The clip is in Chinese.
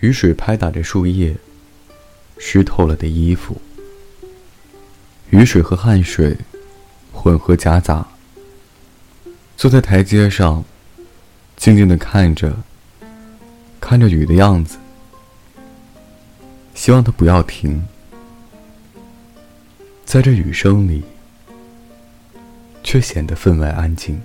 雨水拍打着树叶湿透了的衣服。雨水和汗水混合夹杂坐在台阶上静静的看着看着雨的样子。希望他不要停。在这雨声里，却显得分外安静。